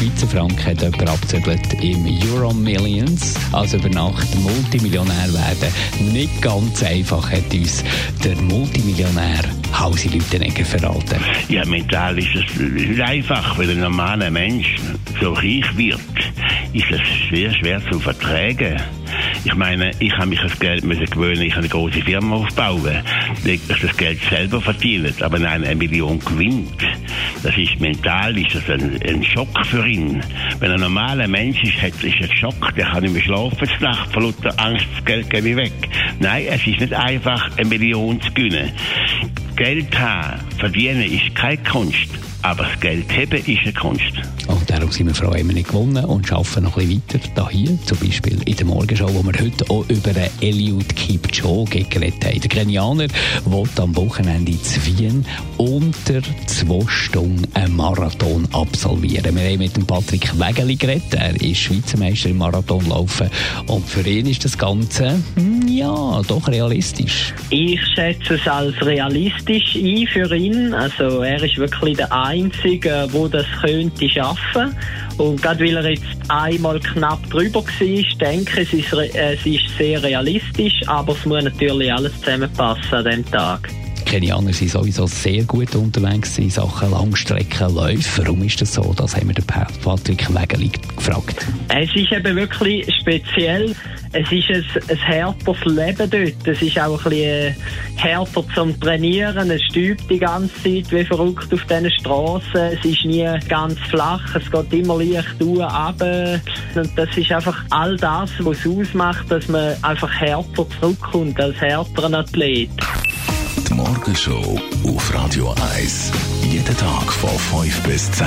Schweizer Franken hat jemand abzügelt im Euro Millions. Also über Nacht Multimillionär werden. Nicht ganz einfach hat uns der Multimillionär Hausi Lütenegger verraten. Ja, mental ist es nicht einfach, wenn ein normaler Mensch so reich wird, ist es sehr schwer zu vertragen. Ich meine, ich habe mich das Geld müssen gewöhnen, ich habe eine große Firma aufbauen, ich das Geld selber verdient, aber nein, eine Million gewinnt. Das ist mental, ist das ein, ein Schock für ihn. Wenn ein normaler Mensch ist, hat, ist ein Schock, der kann nicht mehr schlafen, die Nacht, vor lauter Angst, das Geld geht weg. Nein, es ist nicht einfach, eine Million zu gewinnen. Geld haben, verdienen ist keine Kunst. Aber das Geld haben ist eine Kunst. Und darum sind wir froh, haben wir nicht gewonnen und arbeiten noch ein bisschen weiter. Hier, zum Beispiel in der Morgenshow, wo wir heute auch über den Eliud Kipchoge geredet haben. Der Kenianer will am Wochenende in Wien unter zwei Stunden einen Marathon absolvieren. Wir haben mit dem Patrick Wegeli geredet. Er ist Schweizer Meister im Marathonlaufen. Und für ihn ist das Ganze, hm, ja, doch realistisch. Ich schätze es als realistisch ein für ihn. Also er ist wirklich der Einzige, der das könnte schaffen. Und gerade weil er jetzt einmal knapp drüber war, denke ich, es ist, es ist sehr realistisch, aber es muss natürlich alles zusammenpassen an diesem Tag. Kenianer sind sowieso sehr gut unterwegs in Sachen Langstreckenläufe. Warum ist das so? Das haben wir den Patrick Wegeli gefragt. Es ist eben wirklich speziell. Es ist ein, ein härteres Leben dort. Es ist auch ein bisschen härter zum Trainieren. Es stübt die ganze Zeit wie verrückt auf diesen Straßen. Es ist nie ganz flach. Es geht immer leicht runter. Und das ist einfach all das, was es ausmacht, dass man einfach härter zurückkommt als härterer Athlet. Die Morgenshow auf Radio 1. Jeden Tag von 5 bis 10.